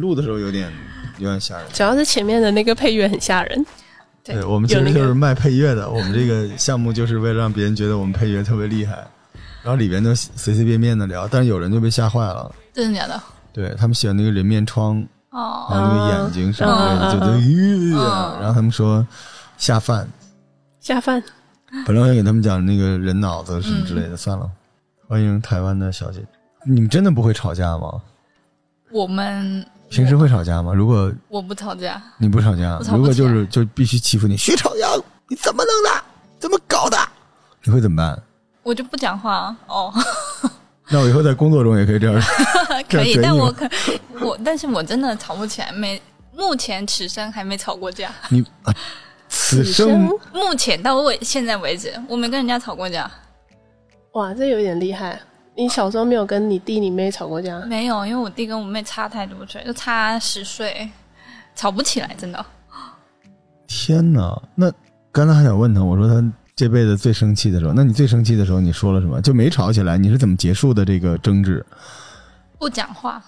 就录的时候有点有点吓人。主要是前面的那个配乐很吓人。对对我们其实就是卖配乐的，我们这个 项目就是为了让别人觉得我们配乐特别厉害，然后里边就随随便便的聊，但是有人就被吓坏了。真的假的？对他们喜欢那个人面疮，哦，还有那个眼睛什么之类的，就都嗯呃，然后他们说下饭，下饭，本来我想给他们讲那个人脑子什么之类嗯的，算了。欢迎台湾的小姐，你们真的不会吵架吗？我们平时会吵架吗？如果我不吵架，你不吵架，吵如果就是就必须欺负你，学吵架，你怎么弄的？怎么搞的？你会怎么办？我就不讲话哦，那我以后在工作中也可以这样。这 可以，可以但我可我，但是我真的吵不起来，没目前此生还没吵过架，你啊，此生目前到我现在为止，我没跟人家吵过架，哇，这有点厉害。你小时候没有跟你弟你妹吵过架？没有，因为我弟跟我妹差太多岁，就差十岁，吵不起来，真的。天哪！那刚才还想问他，我说他这辈子最生气的时候，那你最生气的时候你说了什么？就没吵起来，你是怎么结束的这个争执？不讲话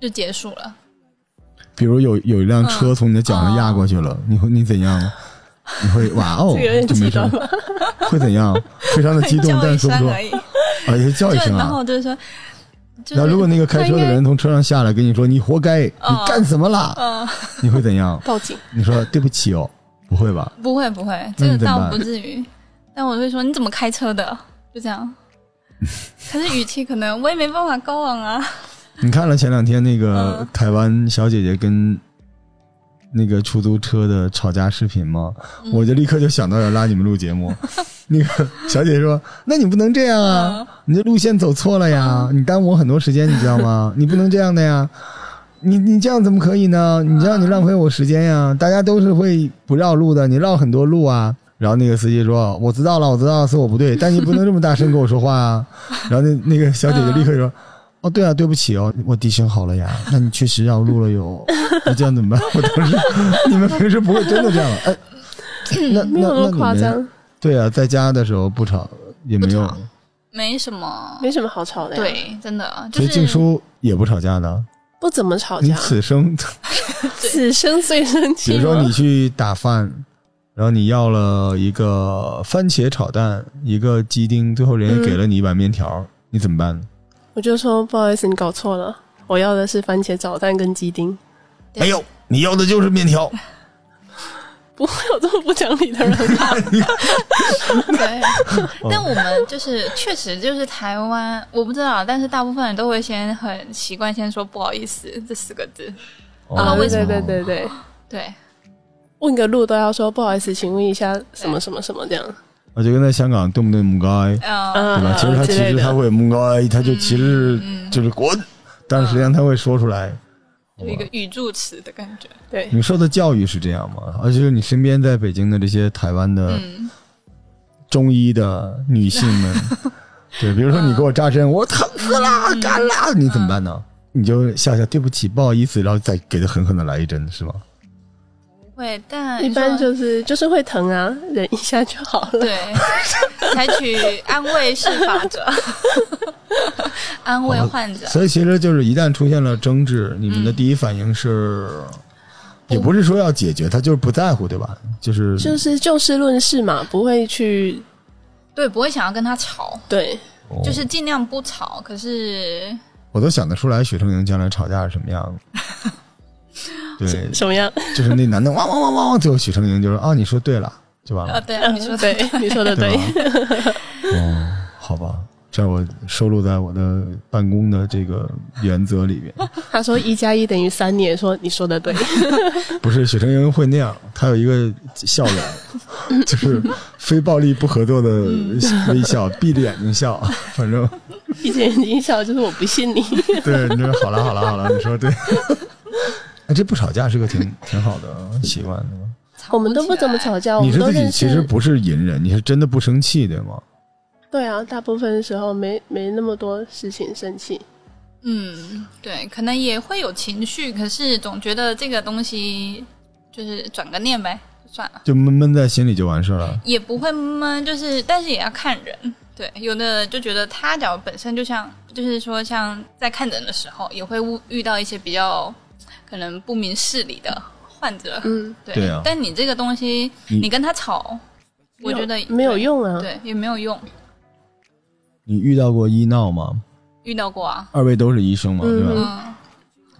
就结束了。比如有有一辆车从你的脚上压过去了，你会你怎样？你会哇哦，就没事？会怎样？非常的激动，但是说不出。啊，也叫一声啊然后。就是说，就是那如果那个开车的人从车上下来跟你说你活该，你哦干什么啦？你会怎样？报警。你说对不起哦，不会吧？不会不会，这个倒不至于。但我会说你怎么开车的？就这样。可是语气可能我也没办法高昂啊。你看了前两天那个嗯台湾小姐姐跟那个出租车的吵架视频吗？嗯我就立刻就想到要拉你们录节目。那个小姐姐说：“那你不能这样啊嗯，你这路线走错了呀，你耽误我很多时间，你知道吗？你不能这样的呀。”你你这样怎么可以呢？你这样你浪费我时间呀！大家都是会不绕路的，你绕很多路啊。然后那个司机说：“我知道了，我知道是我不对，但你不能这么大声跟我说话啊。”然后那那个小姐姐立刻说：“哦，对啊，对不起哦，我低声好了呀。那你确实绕路了哟，那这样怎么办？我当时 你们平时不会真的这样哎？那没有那么夸。那那你们张，对啊，在家的时候不吵也没有，没什么，没什么好吵的呀。，对，真的就是所以静书也不吵架的。不怎么吵你架。此生，此生最生比气比如说你去打饭，然后你要了一个番茄炒蛋，一个鸡丁，最后人家给了你一碗面条，你怎么办？我就说不好意思，你搞错了，我要的是番茄炒蛋跟鸡丁。对没有，你要的就是面条。不会有这么不讲理的人吧？对，但我们就是确实就是台湾，我不知道，但是大部分人都会先很习惯先说不好意思这四个字。啊，对为什对对对对，对，问个路都要说不好意思，请问一下什么什么什么这样。我就跟在香港动不动母该，嗯，对吧？嗯其实他其实他会母该，他就其实嗯就是滚，但是实际上他会说出来。有一个语助词的感觉。对，你受的教育是这样吗？而且是你身边在北京的这些台湾的嗯，中医的女性们，对，比如说你给我扎针，我疼死了，干了，你怎么办呢？你就笑笑，对不起，不好意思，然后再给他狠狠的来一针，是吗？不会，但一般就是就是会疼啊，忍一下就好了。对，采取安慰式法则，安慰患者。所以其实就是一旦出现了争执，你们的第一反应是，也不是说要解决，他就是不在乎，对吧？就是就是就事论事嘛，不会去对，不会想要跟他吵，对哦就是尽量不吵。可是我都想得出来，许成莹将来吵架是什么样子。对，什么样？就是那男的汪汪汪汪汪，最后许成莹就说啊，你说对了，就完了。啊，对啊，你说 对，你说的对。吧？哦，好吧，这我收录在我的办公的这个原则里面。他说一加一等于三，你也说你说的对。不是许成莹会那样，他有一个笑脸，就是非暴力不合作的微笑，闭着眼睛笑，反正闭着眼睛笑，就是我不信你。对，你说好了好了好了，你说对。哎，这不吵架是个挺挺好的习惯，对吧？我们都不怎么吵架，我你是自己认。其实不是隐忍，你是真的不生气，对吗？对啊，大部分时候没没那么多事情生气。嗯，对，可能也会有情绪，可是总觉得这个东西就是转个念呗，就算了，就闷闷在心里就完事儿了。也不会闷，就是但是也要看人。对，有的就觉得他脚本身就像，就是说像在看人的时候，也会遇遇到一些比较可能不明事理的患者，嗯，对，对啊但你这个东西，你你跟他吵，我觉得没有用啊。对，也没有用。你遇到过医闹吗？遇到过啊，二位都是医生嘛，嗯对吧？嗯，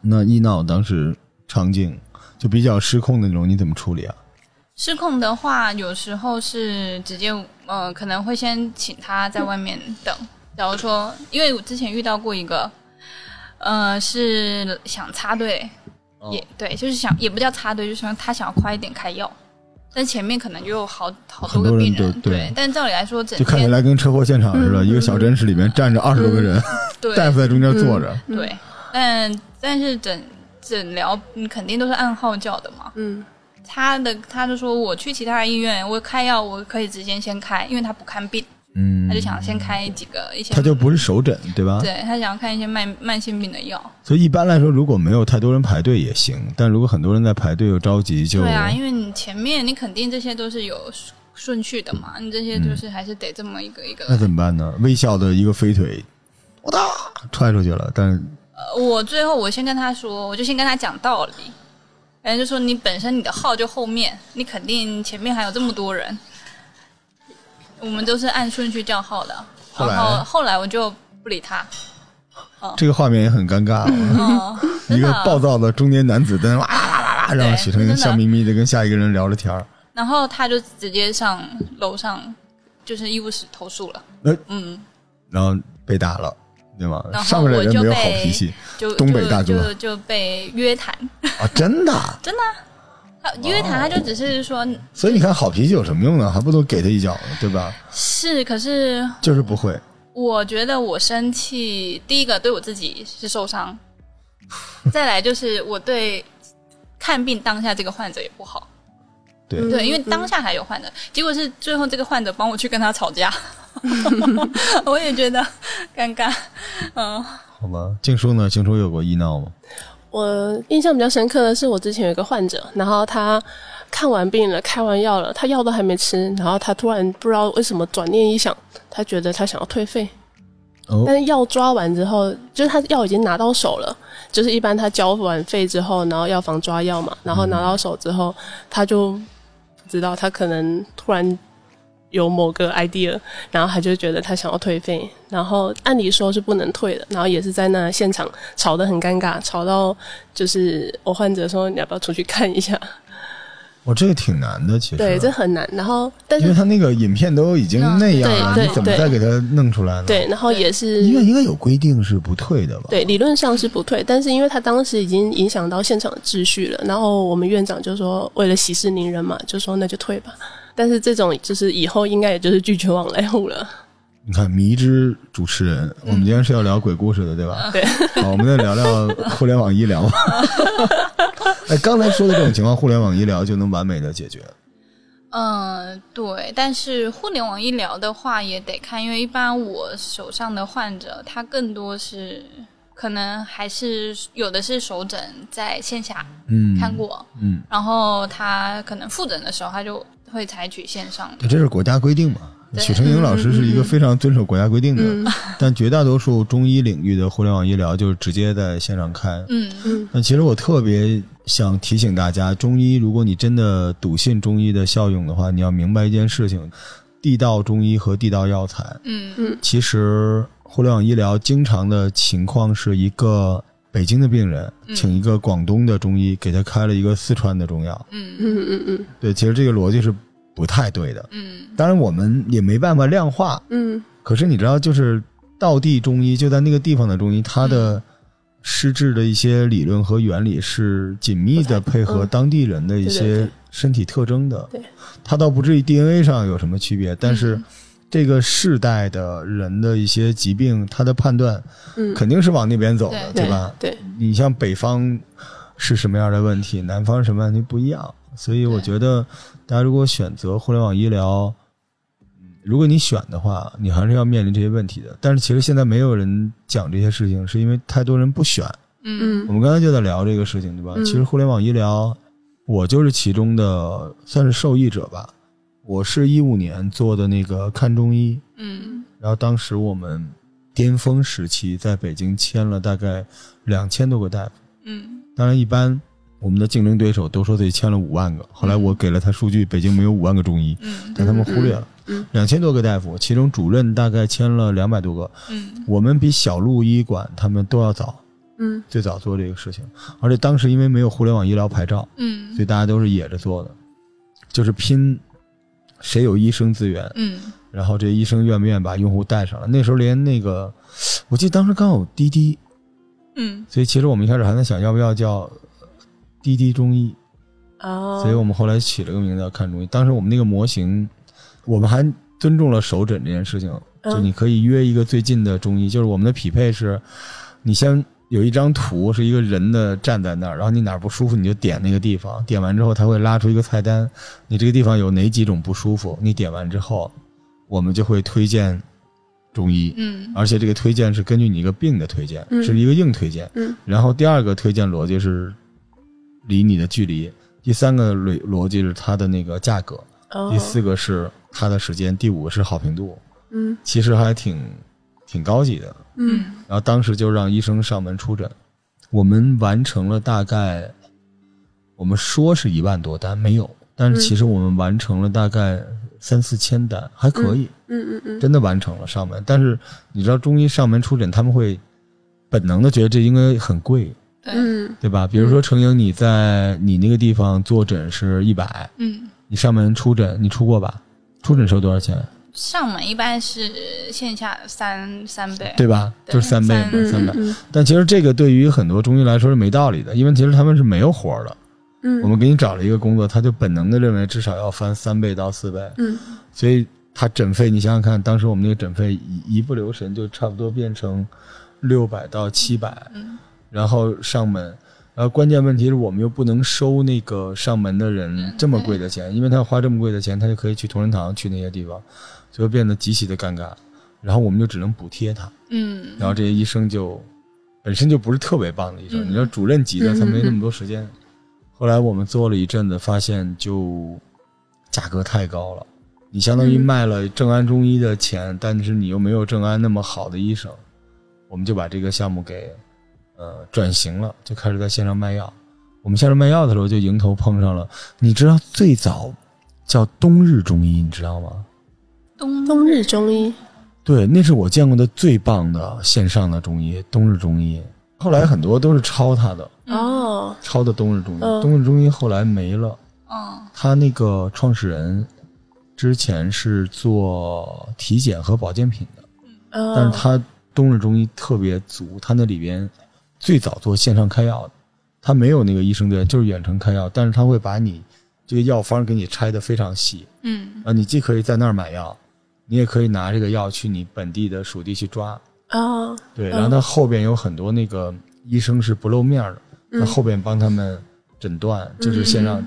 那医闹当时场景就比较失控的那种，你怎么处理啊？失控的话，有时候是直接呃，可能会先请他在外面等。假如说，因为我之前遇到过一个，呃，是想插队，哦也对，就是想也不叫插队，就是他想要快一点开药，但前面可能就有好好多个病人，都对。但照理来说，整就看起天来跟车祸现场似的，嗯。一个小诊室里面站着二十多个人，对。大夫在中间坐着。对，但但是诊诊疗你肯定都是按号叫的嘛。嗯。他的他就说我去其他医院，我开药我可以直接先开，因为他不看病，嗯，他就想先开几个一些，他就不是首诊，对吧？对他想要看一些慢慢性病的药。所以一般来说，如果没有太多人排队也行，但如果很多人在排队又着急，就对啊，因为你前面你肯定这些都是有顺序的嘛，你这些就是还是得这么一个一个。那怎么办呢？微笑的一个飞腿，我哒踹出去了，但是呃我最后我先跟他说，我就先跟他讲道理，然后就说你本身你的号就后面，你肯定前面还有这么多人，我们都是按顺序叫号的。后来然后后来我就不理他，这个画面也很尴尬。哦，一个。暴躁的中年男子在那哇哇哇啦，然后许成笑眯眯的跟下一个人聊着天儿。然后他就直接上楼上，就是医务室投诉了。呃嗯，然后被打了，对吗？上面的人没有好脾气就东北大哥就就就被约谈，啊，真的啊。真的啊。他约谈他就只是说所以你看，好脾气有什么用呢？还不如给他一脚呢，对吧？是，可是就是不会。我觉得我生气，第一个对我自己是受伤，再来就是我对看病当下这个患者也不好，对，对，因为当下还有患者，结果是最后这个患者帮我去跟他吵架，我也觉得尴尬，嗯，好吧。静书呢？静书有过医闹吗？我印象比较深刻的是，我之前有一个患者，然后他看完病了，开完药了，他药都还没吃，然后他突然不知道为什么转念一想，他觉得他想要退费，哦。但是药抓完之后，就是他药已经拿到手了，就是一般他交完费之后，然后药房抓药嘛，然后拿到手之后，他就不知道他可能突然有某个 idea，然后他就觉得他想要退费，然后按理说是不能退的，然后也是在那现场吵得很尴尬，吵到就是我患者说你要不要出去看一下？我 这个挺难的，其实。对，这很难。然后但是因为他那个影片都已经那样了，你怎么再给他弄出来呢？，对，然后也是医院应该有规定是不退的吧？对，理论上是不退，但是因为他当时已经影响到现场的秩序了，然后我们院长就说，为了息事宁人嘛，就说那就退吧。但是这种就是以后应该也就是拒绝往来户了。你看迷之主持人，我们今天是要聊鬼故事的，对吧？对。好，我们再聊聊 互联网医疗吧。哎，刚才说的这种情况，互联网医疗就能完美的解决。嗯，对，但是互联网医疗的话也得看，因为一般我手上的患者，他更多是可能还是有的是手诊在线下嗯，看过，嗯，然后他可能复诊的时候，他就会采取线上的。对，这是国家规定嘛。许成英老师是一个非常遵守国家规定的，嗯 但绝大多数中医领域的互联网医疗就是直接在线上开。嗯嗯那其实我特别想提醒大家，中医如果你真的笃信中医的效用的话，你要明白一件事情：地道中医和地道药材。嗯嗯其实互联网医疗经常的情况是一个北京的病人嗯。请一个广东的中医给他开了一个四川的中药。嗯。嗯嗯嗯。对，其实这个逻辑是不太对的。嗯。当然，我们也没办法量化。嗯。可是你知道，就是道地中医就在那个地方的中医，他的施治的一些理论和原理是紧密的配合嗯。当地人的一些身体特征的。对，他倒不至于 DNA 上有什么区别，但是嗯这个世代的人的一些疾病，他的判断嗯，肯定是往那边走的，对吧？对，你像北方是什么样的问题，南方什么问题不一样，所以我觉得大家如果选择互联网医疗，嗯如果你选的话，你还是要面临这些问题的。但是其实现在没有人讲这些事情，是因为太多人不选。嗯我们刚才就在聊这个事情，对吧？嗯其实互联网医疗，我就是其中的算是受益者吧。我是一五年做的那个看中医，嗯。然后当时我们巅峰时期在北京签了大概两千多个大夫。嗯。当然，一般我们的竞争对手都说自己签了五万个，后来我给了他数据，北京没有五万个中医，嗯。但他们忽略了。嗯。嗯两千多个大夫，其中主任大概签了两百多个，嗯。我们比小鹿医馆他们都要早，嗯。最早做这个事情，而且当时因为没有互联网医疗牌照，嗯。所以大家都是野着做的，就是拼谁有医生资源，嗯。然后这医生愿不愿意把用户带上来。那时候连那个，我记得当时刚有滴滴，嗯。所以其实我们一开始还在想要不要叫滴滴中医，哦，所以我们后来起了个名字叫看中医。当时我们那个模型，我们还尊重了首诊这件事情，嗯。就你可以约一个最近的中医，就是我们的匹配是，你先有一张图是一个人的站在那儿，然后你哪儿不舒服你就点那个地方，点完之后他会拉出一个菜单，你这个地方有哪几种不舒服，你点完之后，我们就会推荐中医。嗯而且这个推荐是根据你一个病的推荐，嗯是一个硬推荐。嗯然后第二个推荐逻辑是离你的距离，第三个逻逻辑是它的那个价格，哦第四个是它的时间，第五个是好评度。嗯其实还挺挺高级的。嗯然后当时就让医生上门出诊，我们完成了大概，我们说是一万多单没有，但是其实我们完成了大概三四千单，还可以。嗯嗯嗯真的完成了上门。但是你知道中医上门出诊，他们会本能的觉得这应该很贵，对嗯对吧？比如说程英，你在你那个地方坐诊是一百，嗯，你上门出诊，你出过吧？出诊收多少钱？上门一般是线下三三倍，对吧？对就是三倍嘛，嗯三倍。嗯但其实这个对于很多中医来说是没道理的，因为其实他们是没有活儿的。嗯，我们给你找了一个工作，他就本能的认为至少要翻三倍到四倍，嗯。所以他诊费，你想想看，当时我们那个诊费一一不留神就差不多变成六百到七百，嗯。然后上门，然后关键问题是我们又不能收那个上门的人这么贵的钱，因为他要花这么贵的钱，他就可以去同仁堂去那些地方，所以变得极其的尴尬，然后我们就只能补贴他，嗯。然后这些医生就本身就不是特别棒的医生，嗯你知道主任级的嗯他没那么多时间。后来我们做了一阵子，发现就价格太高了，你相当于嗯。卖了正安中医的钱，但是你又没有正安那么好的医生，我们就把这个项目给呃转型了，就开始在线上卖药。我们线上卖药的时候，就迎头碰上了，你知道最早叫冬日中医，你知道吗？冬冬日中医，对，那是我见过的最棒的线上的中医，冬日中医。后来很多都是抄他的，哦，抄的冬日中医。嗯冬日中医后来没了，嗯他那个创始人之前是做体检和保健品的，哦但是他冬日中医特别足，他那里边最早做线上开药的，他没有那个医生队，就是远程开药，但是他会把你这个药方给你拆的非常细，嗯。啊，你既可以在那儿买药，你也可以拿这个药去你本地的属地去抓，哦，对，嗯。然后他后边有很多那个医生是不露面的，嗯。他后边帮他们诊断，就是线上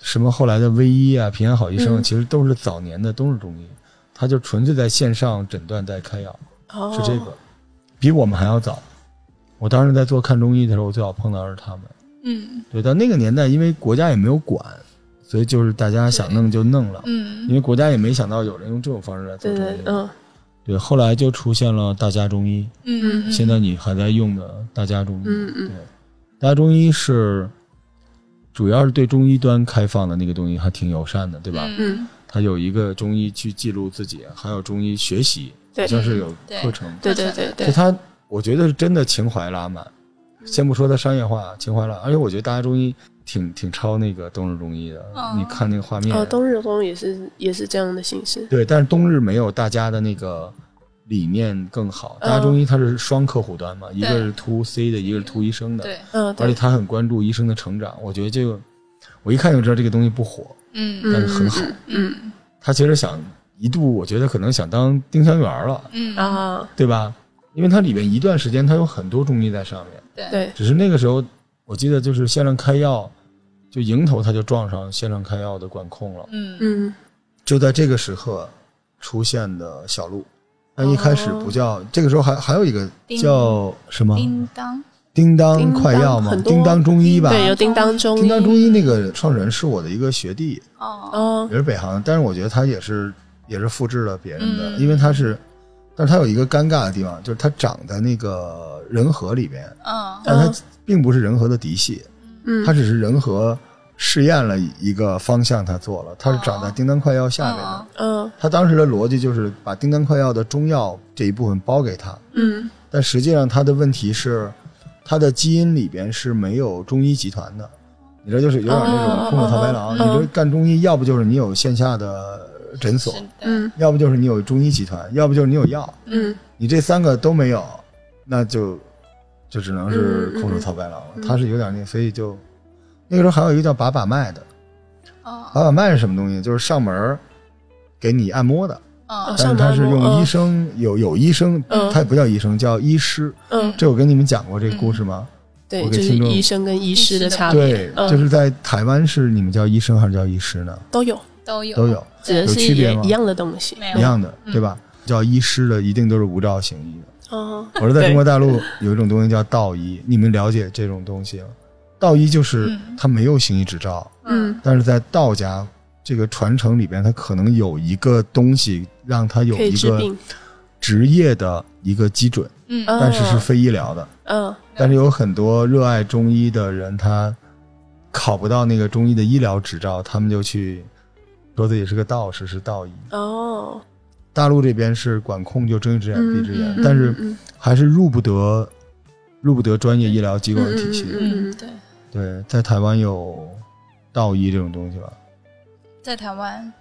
什么后来的微医啊、平安好医生，嗯。其实都是早年的都是中医，他就纯粹在线上诊断带开药，哦。是这个，比我们还要早。我当时在做看中医的时候，我最早碰到的是他们。嗯对，到那个年代，因为国家也没有管，所以就是大家想弄就弄了，嗯因嗯为国家也没想到有人用这种方式来做对中医。对，嗯对，后来就出现了大家中医，嗯，现在你还在用的大家中医。嗯嗯对，大家中医是主要是对中医端开放的那个东西，还挺友善的，对吧？嗯，它有一个中医去记录自己，还有中医学习，对好像是有课程。对对对对，就它，我觉得是真的情怀拉满。先不说它商业化，情怀拉，而且我觉得大家中医挺挺超那个冬日中医的。哦你看那个画面，哦，冬日中也是也是这样的形式，对，但是冬日没有大家的那个理念更好。大家中医它是双客户端嘛，一个是 to C 的，一个是 to 医生的。对，嗯，对，而且他很关注医生的成长，我觉得这个我一看就知道这个东西不火，嗯但是很好。嗯他其实想一度，我觉得可能想当丁香园了，嗯啊，对吧？因为它里面一段时间它有很多中医在上面，对。对，只是那个时候我记得就是线上开药，就迎头他就撞上线上开药的管控了。嗯。嗯。就在这个时刻出现的小鹿，它一开始不叫，这个时候还还有一个叫什么叮当？叮当快药吗？叮当中医吧？对，有叮当中。医，叮当中医那个创始人是我的一个学弟，哦。哦，也是北航的，但是我觉得他也是也是复制了别人的，嗯。因为他是，但是他有一个尴尬的地方，就是他长在那个人和里边，嗯但他并不是仁和的嫡系，嗯他只是人和试验了一个方向，他做了，他是长在哦叮当快药下面的。他当时的逻辑就是把叮当快药的中药这一部分包给他，嗯但实际上他的问题是，他的基因里边是没有中医集团的。你这就是有点那种空手套白狼。你这干中医，要不就是你有线下的诊所。嗯。要不就是你有中医集团，要不就是你有药。嗯。你这三个都没有，那就就只能是空手套白狼了。嗯嗯他是有点那，所以就那个时候还有一个叫把把脉的，哦。把把脉是什么东西？就是上门儿给你按摩的，哦。但是他是用医生，有有医生，嗯。他也不叫医生，叫医师。嗯，这我跟你们讲过这个故事吗？对，就是我给听众医生跟医师的差别，对，嗯。就是在台湾是你们叫医生还是叫医师呢？都有，都有。都有。指的是有区别吗？一样的东西。一样的，嗯。对吧？叫医师的一定都是无照行医的。哦，我说在中国大陆有一种东西叫道医，你们了解这种东西吗？道医就是嗯。他没有行医执照，嗯。但是在道家这个传承里边，他可能有一个东西让他有一个，职业的一个基准，嗯。嗯但是是非医疗的。嗯。但是有很多热爱中医的人，他考不到那个中医的医疗执照，他们就去说自己是个道士，是道医。哦，大陆这边是管控就睁一只眼闭一只眼，嗯但是嗯还是入不得入不得专业医疗机构的体系。嗯对，对，在台湾有道医这种东西吧？在台湾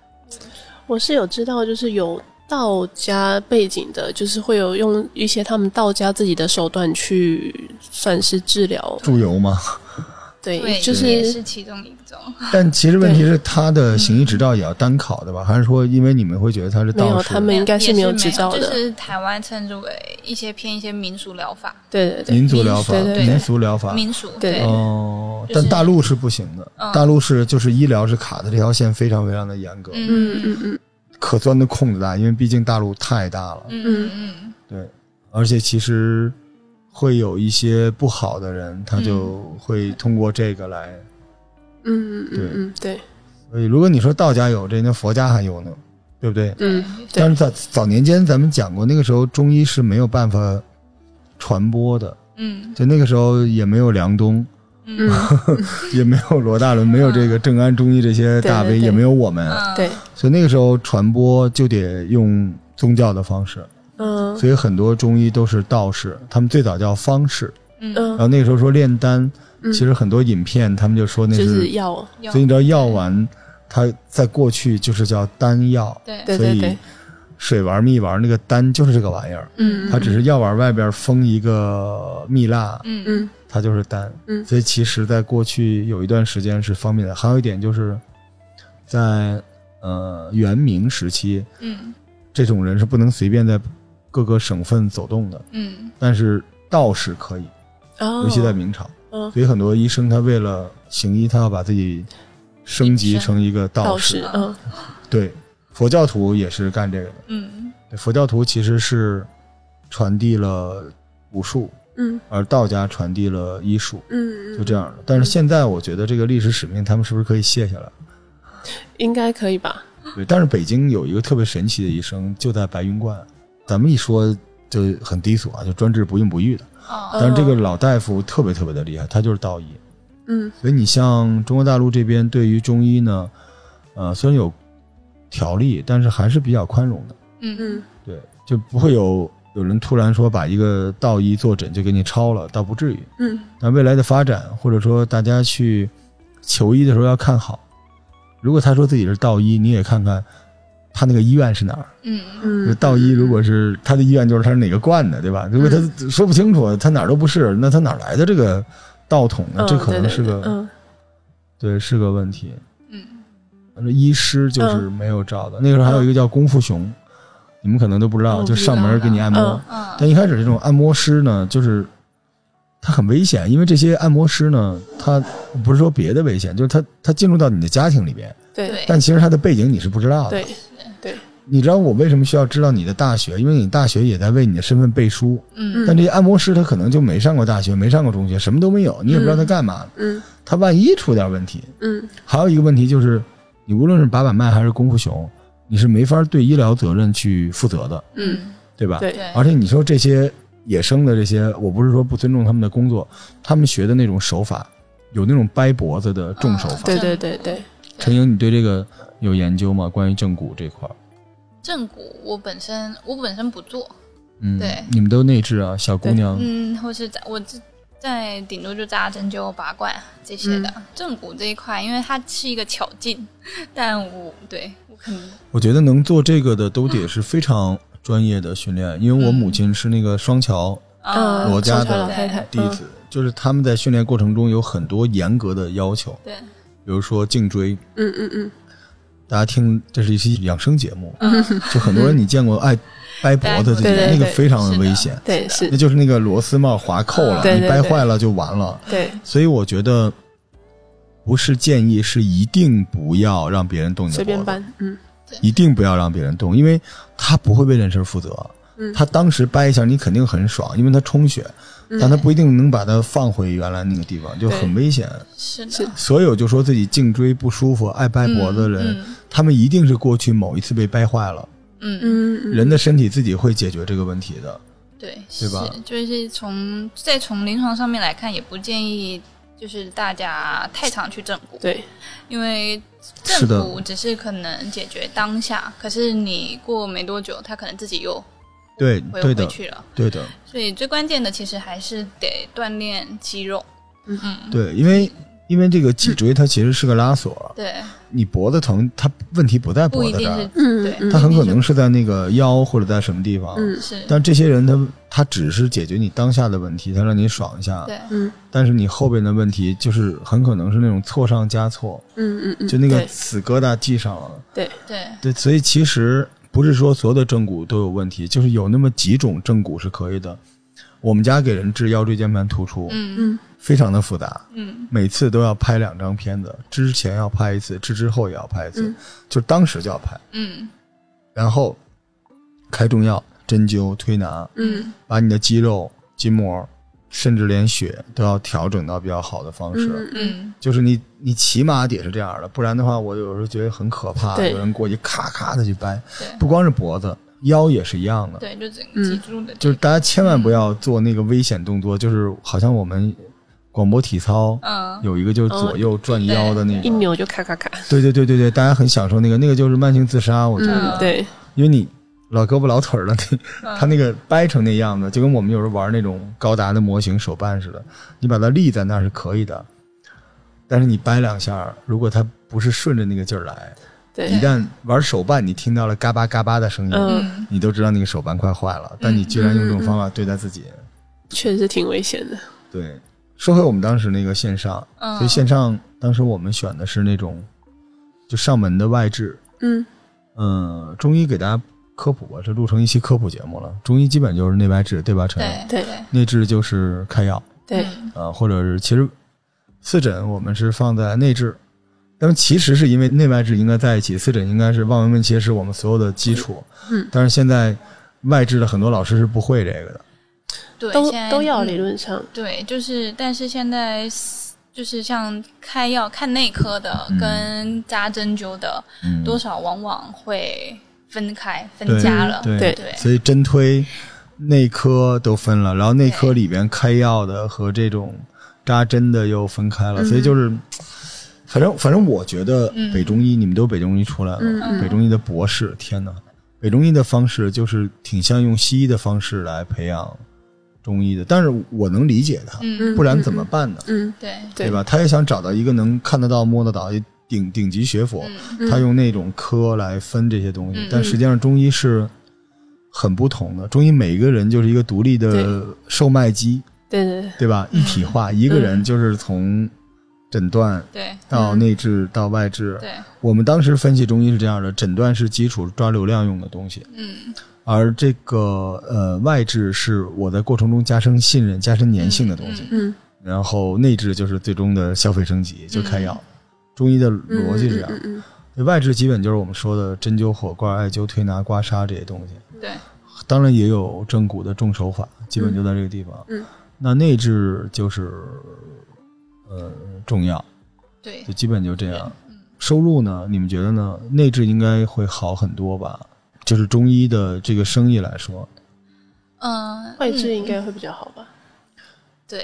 我是有知道，就是有道家背景的，就是会有用一些他们道家自己的手段去算是治疗，猪油吗？对，对就是也是其中一种，但其实问题是，他的行医执照也要单考的吧？还是说，因为你们会觉得他是没有？他们应该是没有执照的就是台湾称之为一些偏一些民俗疗法，对对对，民族疗法、对对对。民俗疗法。民俗对。对。哦，但大陆是不行的，嗯。大陆是就是医疗是卡的这条线非常非常的严格，嗯。嗯嗯可钻的空子大，因为毕竟大陆太大了。嗯。嗯嗯。对，而且其实会有一些不好的人，他就会通过这个来。嗯对。对，所以，如果你说道家有这，那佛家还有呢，对不对？嗯但是在早年间，咱们讲过，那个时候中医是没有办法传播的，嗯。就那个时候也没有梁冬，嗯。也没有罗大伦，没有这个正安中医这些大 V，也没有我们，嗯。对，所以那个时候传播就得用宗教的方式，嗯所以很多中医都是道士，他们最早叫方士，嗯然嗯，后那个时候说炼丹，嗯其实很多影片他们就说那，是是药，所以你知道药丸，它在过去就是叫丹药，对所以对对对，水丸、蜜丸那个丹就是这个玩意儿，嗯，它只是药丸外边封一个蜜蜡，嗯嗯它就是丹。嗯所以其实，在过去有一段时间是方便的。还有一点就是，在呃元明时期，嗯这种人是不能随便在各个省份走动的，嗯但是道士可以，哦，尤其在明朝。嗯所以很多医生他为了行医，他要把自己升级成一个道道士。士，嗯对，佛教徒也是干这个的。嗯对佛教徒其实是传递了武术，嗯而道家传递了医术，嗯，就这样的。但是现在我觉得这个历史使命，他们是不是可以卸下来？应该可以吧？对，但是北京有一个特别神奇的医生，就在白云观。咱们一说就很低俗啊，就专治不孕不育的。哦但是这个老大夫特别特别的厉害，他就是道医。嗯所以你像中国大陆这边对于中医呢，呃，虽然有条例，但是还是比较宽容的。嗯嗯对，就不会有有人突然说把一个道医坐诊就给你抄了，倒不至于。嗯但未来的发展，或者说大家去求医的时候要看好。如果他说自己是道医，你也看看他那个医院是哪儿。嗯嗯，道医如果是他的医院，就是他是哪个观的，对吧？如果他说不清楚，他哪儿都不是，那他哪儿来的这个道统呢？嗯这可能是个对是个问题。嗯反正医师就是没有照的。那个时候还有一个叫功夫熊，你们可能都不知道，嗯就上门给你按摩。但一开始这种按摩师呢，就是他很危险，因为这些按摩师呢，他不是说别的危险，就是他他进入到你的家庭里边，对对但其实他的背景你是不知道的。对对，你知道我为什么需要知道你的大学？因为你大学也在为你的身份背书。嗯但这些按摩师他可能就没上过大学，没上过中学，什么都没有，你也不知道他干嘛。嗯他万一出点问题，嗯还有一个问题就是，你无论是把把脉还是功夫熊，你是没法对医疗责任去负责的，嗯，对吧？而且你说这些野生的这些，我不是说不尊重他们的工作，他们学的那种手法，有那种掰脖子的重手法。对对对对，陈英，你对这个有研究吗？关于正骨这块儿？正骨我本身我本身不做，嗯，对你们都内置啊，小姑娘。嗯，或是在我这在顶多就扎针灸、拔罐这些的。正骨这一块，因为它是一个巧劲，但我对我可能我觉得能做这个的都得是非常专业的训练，因为我母亲是那个双桥啊嗯，罗家的弟子，就是他们在训练过程中有很多严格的要求，对比如说颈椎。嗯嗯嗯，大家听，这是一期养生节目，就很多人你见过爱掰脖子这对对个，那个非常的危险，对是。那，就是那个螺丝帽划扣了，你掰坏了就完了。对。所以我觉得不是建议，是一定不要让别人动你的脖子，随便搬，嗯一定不要让别人动，因为他不会为这事儿负责。嗯。他当时掰一下，你肯定很爽，因为他充血，嗯。但他不一定能把它放回原来那个地方，就很危险。是的，所有就说自己颈椎不舒服、爱掰脖子的人，嗯他们一定是过去某一次被掰坏了。嗯。嗯，人的身体自己会解决这个问题的。对，对吧？是就是从再从临床上面来看，也不建议就是大家太常去正骨，对。因为正骨只是可能解决当下，可是你过没多久，他可能自己又对，回对的，回去了。对的，所以最关键的其实还是得锻炼肌肉。嗯。嗯，对，因为因为这个脊椎它其实是个拉锁，对，你脖子疼，它问题不在脖子这儿，对，嗯嗯。它很可能是在那个腰或者在什么地方。嗯。是。但这些人他他只是解决你当下的问题，他让你爽一下，对，嗯。但是你后边的问题就是很可能是那种错上加错，嗯嗯嗯，就那个死疙瘩系上了。对。对，对，所以其实不是说所有的正骨都有问题，就是有那么几种正骨是可以的。我们家给人治腰椎间盘突出，嗯。嗯。非常的复杂，嗯。每次都要拍两张片子，之前要拍一次，治之后也要拍一次，嗯。就当时就要拍，嗯。然后开中药、针灸、推拿，嗯。把你的肌肉、筋膜，甚至连血都要调整到比较好的方式。嗯就是你，你起码得是这样的，不然的话，我有时候觉得很可怕。有人过去咔咔的去掰，不光是脖子，腰也是一样的。对，就整嗯。个脊柱的这个，就是大家千万不要做那个危险动作，就是好像我们广播体操嗯。有一个就是左右转腰的那个，一扭就咔咔咔，对对对对对，大家很享受那个，那个就是慢性自杀，我觉得，嗯。对，因为你老胳膊老腿儿的，你嗯他那个掰成那样子，就跟我们有时候玩那种高达的模型手办似的，你把它立在那儿是可以的，但是你掰两下，如果它不是顺着那个劲儿来，对一旦玩手办，你听到了嘎巴嘎巴的声音，你都知道那个手办快坏了。但你居然用这种方法对待自己，确实挺危险的。对。说回我们当时那个线上，嗯，所以线上当时我们选的是那种就上门的外置，嗯嗯，中医给大家科普吧，这录成一期科普节目了。中医基本就是内外治，对吧？陈阳？对对内治就是开药，对，嗯啊，或者是其实四诊我们是放在内治，但是其实是因为内外治应该在一起，四诊应该是望闻问切是我们所有的基础。嗯，但是现在外治的很多老师是不会这个的。对，都都要嗯理论上，对，就是，但是现在就是像开药看内科的嗯跟扎针灸的，嗯，多少往往会分开分家了。对对对所以针推内科都分了，然后内科里边开药的和这种扎针的又分开了，嗯所以就是。反正反正，我觉得嗯北中医，你们都北中医出来了，北中医的博士，天哪！北中医的方式就是挺像用西医的方式来培养中医的，但是我能理解他，嗯，不然怎么办呢？嗯对，对对吧？他也想找到一个能看得到、摸得到、顶顶级学府，嗯。他用那种科来分这些东西，嗯。但实际上中医是很不同的。中医每个人就是一个独立的售卖机，对对对。对吧？一体化，一个人就是从诊断对。到内治到外治。对，我们当时分析中医是这样的：诊断是基础抓流量用的东西，嗯。而这个呃外治是我在过程中加深信任、加深粘性的东西。嗯然后内治就是最终的消费升级，就开药。中医的逻辑是这样，嗯嗯对外治基本就是我们说的针灸、火罐、艾灸、推拿、刮痧这些东西。对，当然也有正骨的重手法，基本就在这个地方。嗯那内治就是呃重药，对就，基本就这样。收入呢？你们觉得呢？内治应该会好很多吧？就是中医的这个生意来说，嗯，外治嗯应该会比较好吧？对，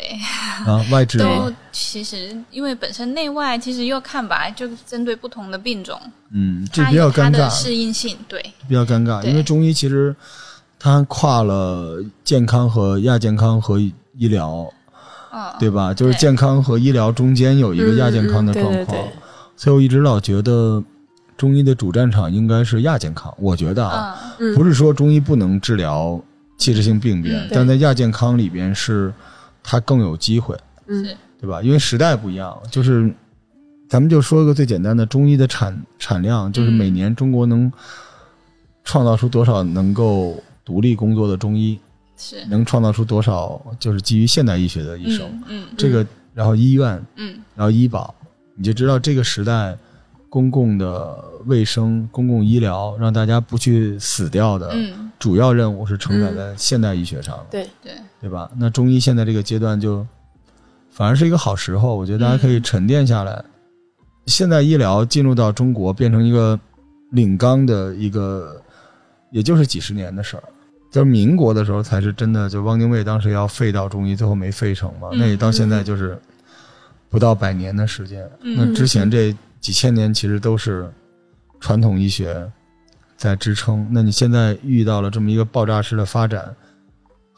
啊，外治 都？其实因为本身内外其实要看吧，就针对不同的病种，嗯，这比较尴尬有它的，适应性。对，比较尴尬，因为中医其实它跨了健康和亚健康和医疗，嗯，对吧？就是健康和医疗中间有一个亚健康的嗯嗯状况对对对，所以我一直老觉得中医的主战场应该是亚健康。我觉得啊，不是说中医不能治疗器质性病变嗯，但在亚健康里边是它更有机会，嗯。对吧？因为时代不一样，就是咱们就说个最简单的，中医的产产量，就是嗯。每年中国能创造出多少能够独立工作的中医，是。能创造出多少就是基于现代医学的医生，嗯嗯。这个然后医院，嗯。然后医保，你就知道这个时代公共的卫生、公共医疗让大家不去死掉的嗯，主要任务是承载在现代医学上的。对，对，对吧？那中医现在这个阶段就反而是一个好时候，我觉得大家可以沉淀下来。现在医疗进入到中国，变成一个领纲的一个，也就是几十年的事儿。就是民国的时候才是真的，就汪精卫当时要废掉中医，最后没废成嘛。嗯那也到现在就是不到百年的时间。嗯那之前这几千年其实都是传统医学在支撑。那你现在遇到了这么一个爆炸式的发展，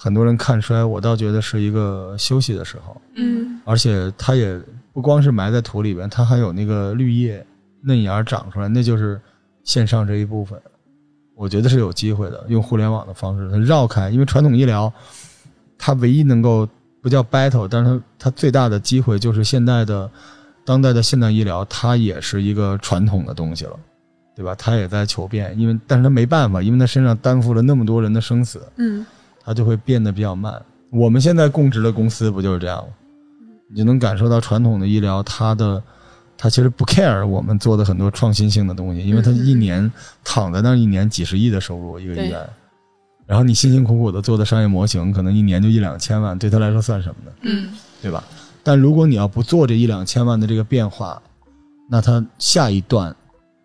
很多人看衰，我倒觉得是一个休息的时候，嗯。而且它也不光是埋在土里边，它还有那个绿叶嫩芽长出来，那就是线上这一部分。我觉得是有机会的，用互联网的方式它绕开，因为传统医疗它唯一能够不叫 battle，但是它它最大的机会就是现代的当代的现代医疗，它也是一个传统的东西了，对吧？它也在求变，因为但是它没办法，因为它身上担负了那么多人的生死，嗯它就会变得比较慢。我们现在供职的公司不就是这样吗？你就能感受到传统的医疗，它的它其实不 care 我们做的很多创新性的东西，因为它一年躺在那儿一年几十亿的收入一个医院，然后你辛辛苦苦的做的商业模型，可能一年就一两千万，对他来说算什么呢？嗯对吧？但如果你要不做这一两千万的这个变化，那它下一段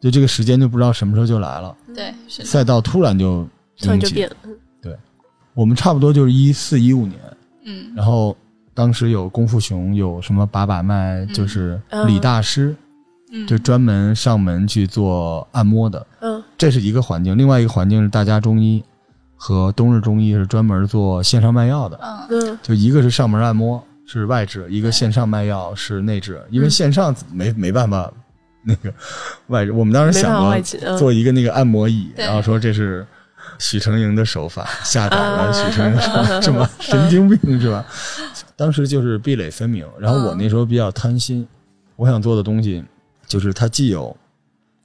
就这个时间就不知道什么时候就来了，对，是，赛道突然就突然就变了，我们差不多就是一四一五年，嗯。然后当时有功夫熊，有什么把把脉，就是李大师，嗯，就专门上门去做按摩的，嗯。这是一个环境。另外一个环境是大家中医和冬日中医是专门做线上卖药的，嗯。嗯。就一个是上门按摩是外治，一个线上卖药是内治，因为线上没没办法那个外治。我们当时想过做一个那个按摩椅，然后说这是许成营的手法，下载了啊许成营的手法，这么 神经病是吧？当时就是壁垒分明，然后我那时候比较贪心，我想做的东西就是它既有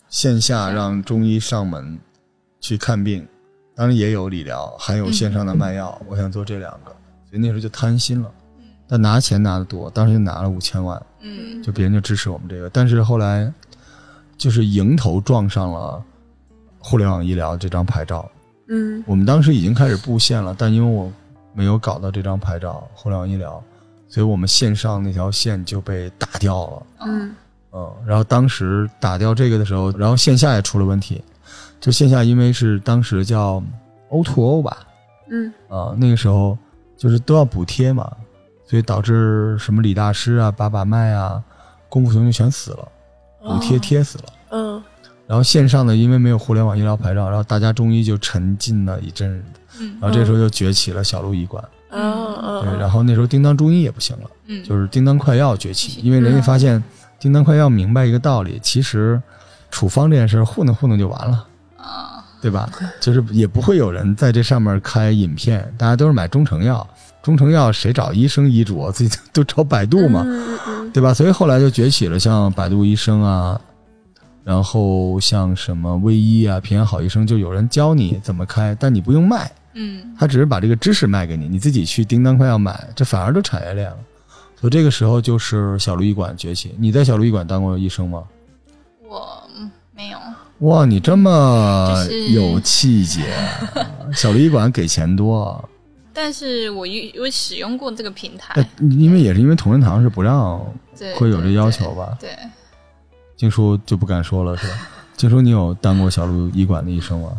线下让中医上门去看病，当然也有理疗，还有线上的卖药，我想做这两个，所以那时候就贪心了。但拿钱拿的多，当时就拿了五千万，嗯就别人就支持我们这个。但是后来就是迎头撞上了互联网医疗这张牌照，嗯。我们当时已经开始布线了，但因为我没有搞到这张牌照，互联网医疗，所以我们线上那条线就被打掉了。嗯。嗯，然后当时打掉这个的时候，然后线下也出了问题，就线下因为是当时叫 O to O 吧，嗯。啊，那个时候就是都要补贴嘛，所以导致什么李大师啊、把把脉啊、功夫熊就全死了，补贴贴死了。嗯然后线上的因为没有互联网医疗牌照，然后大家中医就沉浸了一阵子，嗯然后这时候就崛起了小鹿医馆，然后那时候叮当中医也不行了，嗯，就是叮当快药崛起，因为人家发现叮当快药明白一个道理，其实处方这件事儿糊弄糊弄就完了。啊对吧？就是也不会有人在这上面开饮片，大家都是买中成药。中成药谁找医生医嘱啊？自己都找百度嘛，对吧？所以后来就崛起了像百度医生啊，然后像什么微医啊、平安好医生，就有人教你怎么开，但你不用卖，嗯他只是把这个知识卖给你，你自己去叮当快要买，这反而都产业链了。所以这个时候就是小路医馆崛起。你在小路医馆当过医生吗？我嗯没有，哇，你这么有气节，小路医馆给钱多啊。但是我有我使用过这个平台哎，，因为也是因为同仁堂是不让，会有这要求吧？对，静叔就不敢说了是吧？静叔，你有当过小鹿医馆的医生吗？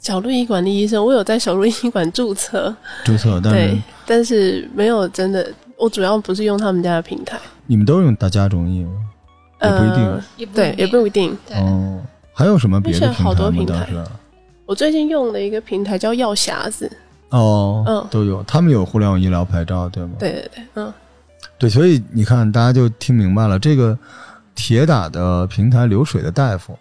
小鹿医馆的医生，我有在小鹿医馆注册，注册，但是对，但是没有真的，我主要不是用他们家的平台，你们都用大家中医吗？也不一定呃也对，也不一定。对，哦，还有什么别的好多平平台台吗？当时我最近用的一个平台叫药匣子，哦，嗯都有，他们有互联网医疗牌照，对吗？对对对，嗯，对，所以你看，大家就听明白了，这个铁打的平台流水的大夫，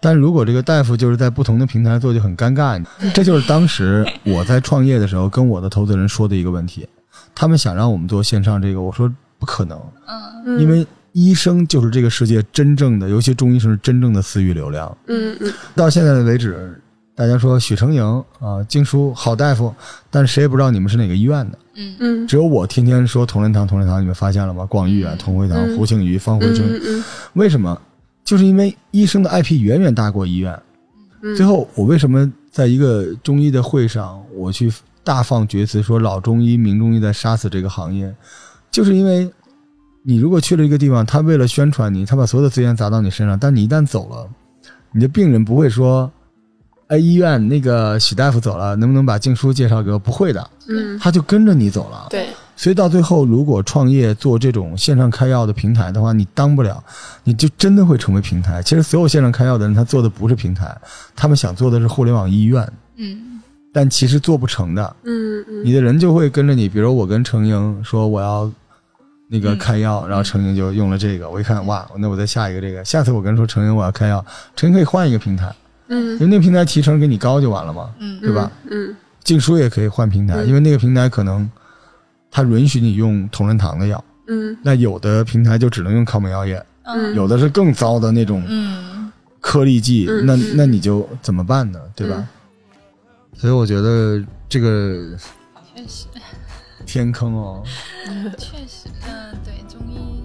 但如果这个大夫就是在不同的平台做，就很尴尬。这就是当时我在创业的时候跟我的投资人说的一个问题，他们想让我们做线上这个，我说不可能，嗯。嗯因为医生就是这个世界真正的，尤其中医生是真正的私域流量。嗯嗯。到现在为止，大家说许成营啊、静书好大夫，但是谁也不知道你们是哪个医院的。嗯嗯只有我天天说同仁堂，同仁堂，你们发现了吗？广誉啊，同辉堂、嗯胡庆余、方回春，嗯嗯为什么？就是因为医生的 IP 远远大过医院。嗯，最后，我为什么在一个中医的会上，我去大放厥词说老中医、名中医在杀死这个行业，就是因为你如果去了一个地方，他为了宣传你，他把所有的资源砸到你身上，但你一旦走了，你的病人不会说。哎，医院那个许大夫走了，能不能把静书介绍给我？不会的，嗯。他就跟着你走了。对，所以到最后，如果创业做这种线上开药的平台的话，你当不了，你就真的会成为平台。其实所有线上开药的人，他做的不是平台，他们想做的是互联网医院，嗯。但其实做不成的。嗯嗯。你的人就会跟着你，比如我跟程英说我要那个嗯。开药，然后程英就用了这个，我一看哇，那我再下一个这个，下次我跟人说程英我要开药，程英可以换一个平台，因嗯为那个平台提成给你高就完了嘛，嗯。对吧？嗯静书也可以换平台，嗯。因为那个平台可能它允许你用同仁堂的药。嗯。那有的平台就只能用抗美药业，嗯。有的是更糟的那种嗯。颗粒剂，那那你就怎么办呢？对吧？所以我觉得这个确实。天坑哦，确实，嗯对中医